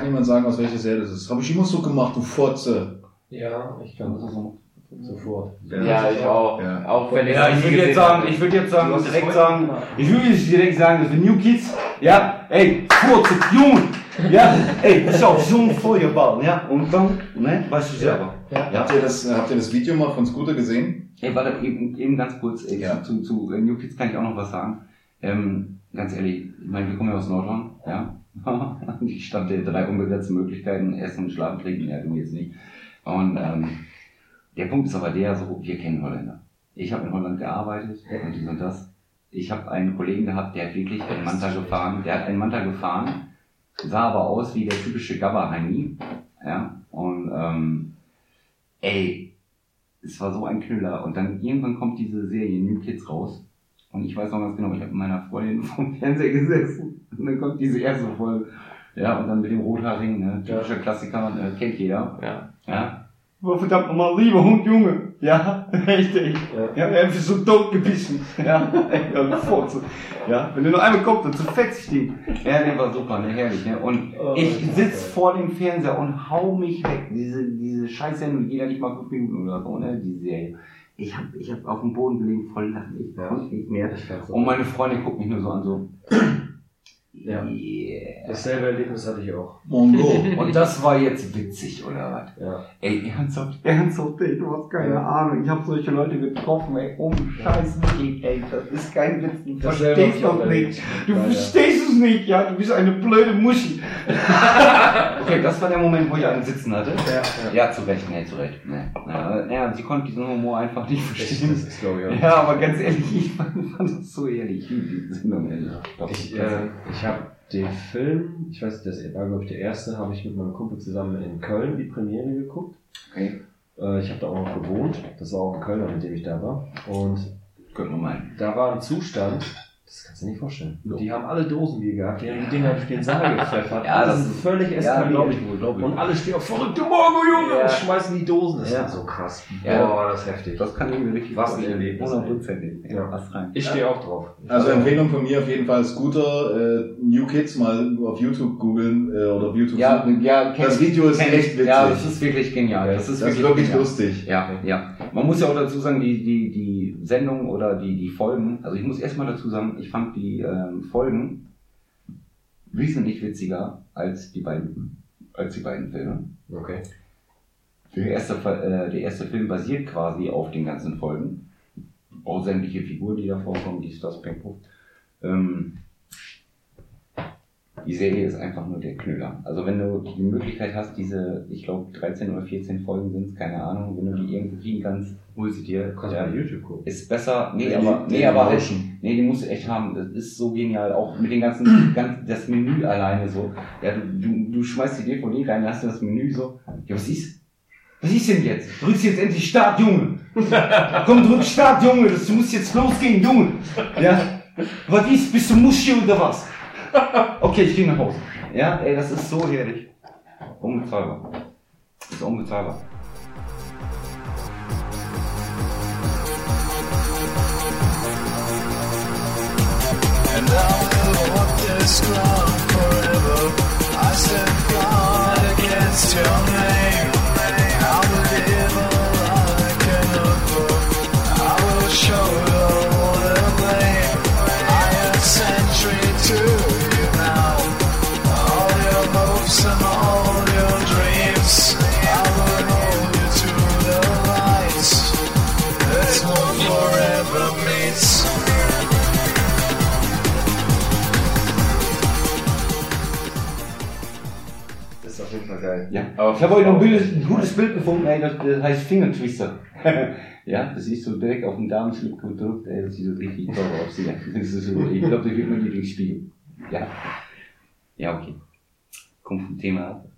kann jemand sagen, aus welcher Serie das ist? Habe ich immer so gemacht, du Fotze. Ja, ich kann das so sofort. Ja, ich auch. Ja. Auch wenn ich Ja, ich würde jetzt sagen, ich würde jetzt sagen, direkt sagen, gemacht. ich würde jetzt direkt sagen, das sind New Kids, ja, ey, Furze, Junge, ja, ey, ist auch so ein Feuerball, ja, und dann, ne, weißt du selber. Ja. Habt, ihr das, habt ihr das Video mal von Scooter gesehen? Ey, warte, eben, eben ganz kurz, ey, Ja. zu, zu, zu äh, New Kids kann ich auch noch was sagen. Ähm, ganz ehrlich, ich meine, wir kommen ja aus Nordhorn, ja. Die Stadt der drei unbegrenzten Möglichkeiten, Essen, Schlafen, Trinken, ja, du jetzt nicht. Und ähm, der Punkt ist aber der, so, wir kennen Holländer. Ich habe in Holland gearbeitet und dies und das. Ich habe einen Kollegen gehabt, der hat wirklich einen Manta gefahren, der hat einen Manta gefahren, sah aber aus wie der typische Gabba-Heini, ja. Und ähm, ey, es war so ein Knüller. Und dann irgendwann kommt diese Serie New Kids raus. Und ich weiß noch ganz genau, ich habe mit meiner Freundin vom Fernseher gesessen. Und dann kommt diese erste Folge. Ja, und dann mit dem Rothaarigen, ne? typischer Klassiker, äh, kennt jeder. Ja. Ja. War verdammt nochmal lieber Hund, Junge. Ja, richtig. Ja, er hat so tot gebissen. Ja, ja. Ja, wenn du nur einmal kommst, dann zerfetzt ich den. Ja, der war super, ne, herrlich, ne. Und Oh, ich sitz geil. vor dem Fernseher und hau mich weg. Diese, diese Scheißsendung, jeder nicht mal fünf Minuten oder so, ne, die Serie. Ich hab, ich hab auf dem Boden gelegen, voll lachen. Ich Ja. konnte nicht mehr. Und meine Freundin guckt mich nur so an, so. Ja. Yeah. Dasselbe Erlebnis hatte ich auch. Mongo. Und das war jetzt witzig, oder was? Ja. Ey, ernsthaft, ernsthaft, ey, du hast keine Ahnung. Ich habe solche Leute getroffen, ey, um Scheiß wirklich, ey, das ist kein Witz, du hab verstehst doch erlebt. nicht. Du Leider. verstehst es nicht, ja, du bist eine blöde Muschi. okay, das war der Moment, wo ich einen Sitzen hatte. Ja, Ja, zu Recht, nee, zu Recht. Nee. Ja, ja, sie konnte diesen Humor einfach nicht Das, verstehen. das ist, glaube ich, auch. Ja, aber ganz ehrlich, ich fand, fand das so ehrlich. Diese Sendung, Ich, das- äh, ich habe den Film, ich weiß, das war glaube ich der erste, habe ich mit meinem Kumpel zusammen in Köln die Premiere geguckt. okay, Äh, ich habe da auch noch gewohnt. Das war auch ein Kölner, mit dem ich da war. Und guck mal da war ein Zustand, das kannst du dir nicht vorstellen. Die haben alle Dosenbier gehabt, die haben die Dinger durch den Saal gepfeffert. Ja, das ist- völlig Ja, eskaliert. glaube ich wohl, glaube ich. Und alle stehen auf verrückte Morgen, Junge! Ja. Und schmeißen die Dosen. Das Ja. war so krass. Ja. Boah, das heftig. Das kann ich mir richtig Was ein vorstellen. Erlebnis. Ja, Ja. was rein. Ich stehe auch drauf. Also Empfehlung von mir auf jeden Fall Scooter, äh, New Kids mal auf YouTube googeln äh, oder auf YouTube Ja, suchen. ja, kenn Das. Video ist echt witzig. Ja, das ist wirklich genial. Das ist Das ist wirklich, wirklich genial. lustig. Ja, ja. Man muss ja auch dazu sagen, die, die, die Sendung oder die, die Folgen, also ich muss erstmal dazu sagen, ich fand die ähm, Folgen wesentlich witziger als die beiden, als die beiden Filme. Okay. Der erste, äh, der erste Film basiert quasi auf den ganzen Folgen. Auch sämtliche Figuren, die da vorkommen, die das Pengpuff. Ähm, die Serie ist einfach nur der Knüller. Also wenn du die Möglichkeit hast, diese, ich glaube 13 oder 14 Folgen sind es, keine Ahnung, wenn du die irgendwo kriegen kannst, hol sie dir. Kannst Ja, bei YouTube gucken. ist besser, nee, Die- aber, die nee, aber halt, nee, die musst du echt haben. Das ist so genial. Auch mit den ganzen, ganz, das Menü alleine so. Ja, du, du, du schmeißt die DVD rein, hast du das Menü so. Ja, was ist? Was ist denn jetzt? Drückst jetzt endlich Start, Junge! Komm, drück Start, Junge! Das muss jetzt losgehen, Junge! Ja? Was ist? Bist du Muschi oder was? Okay, ich geh nach Hause. Ja, ey, das ist so herrlich. Unbezahlbar. Das ist unbezahlbar. And I will walk this ground forever. I stand guard against your name. Ist auf jeden Fall geil. Ja, aber ich habe heute noch ein, Bild, ein gutes Bild gefunden, ey, das, das heißt Fingertwister. ja, das ist so direkt auf den Damenschlipp gedrückt, ey, das sieht so richtig toll aus. Ja. Das ist so, ich glaube, das wird mein Lieblingsspiel. Ja. Ja, okay. Kommt vom Thema ab.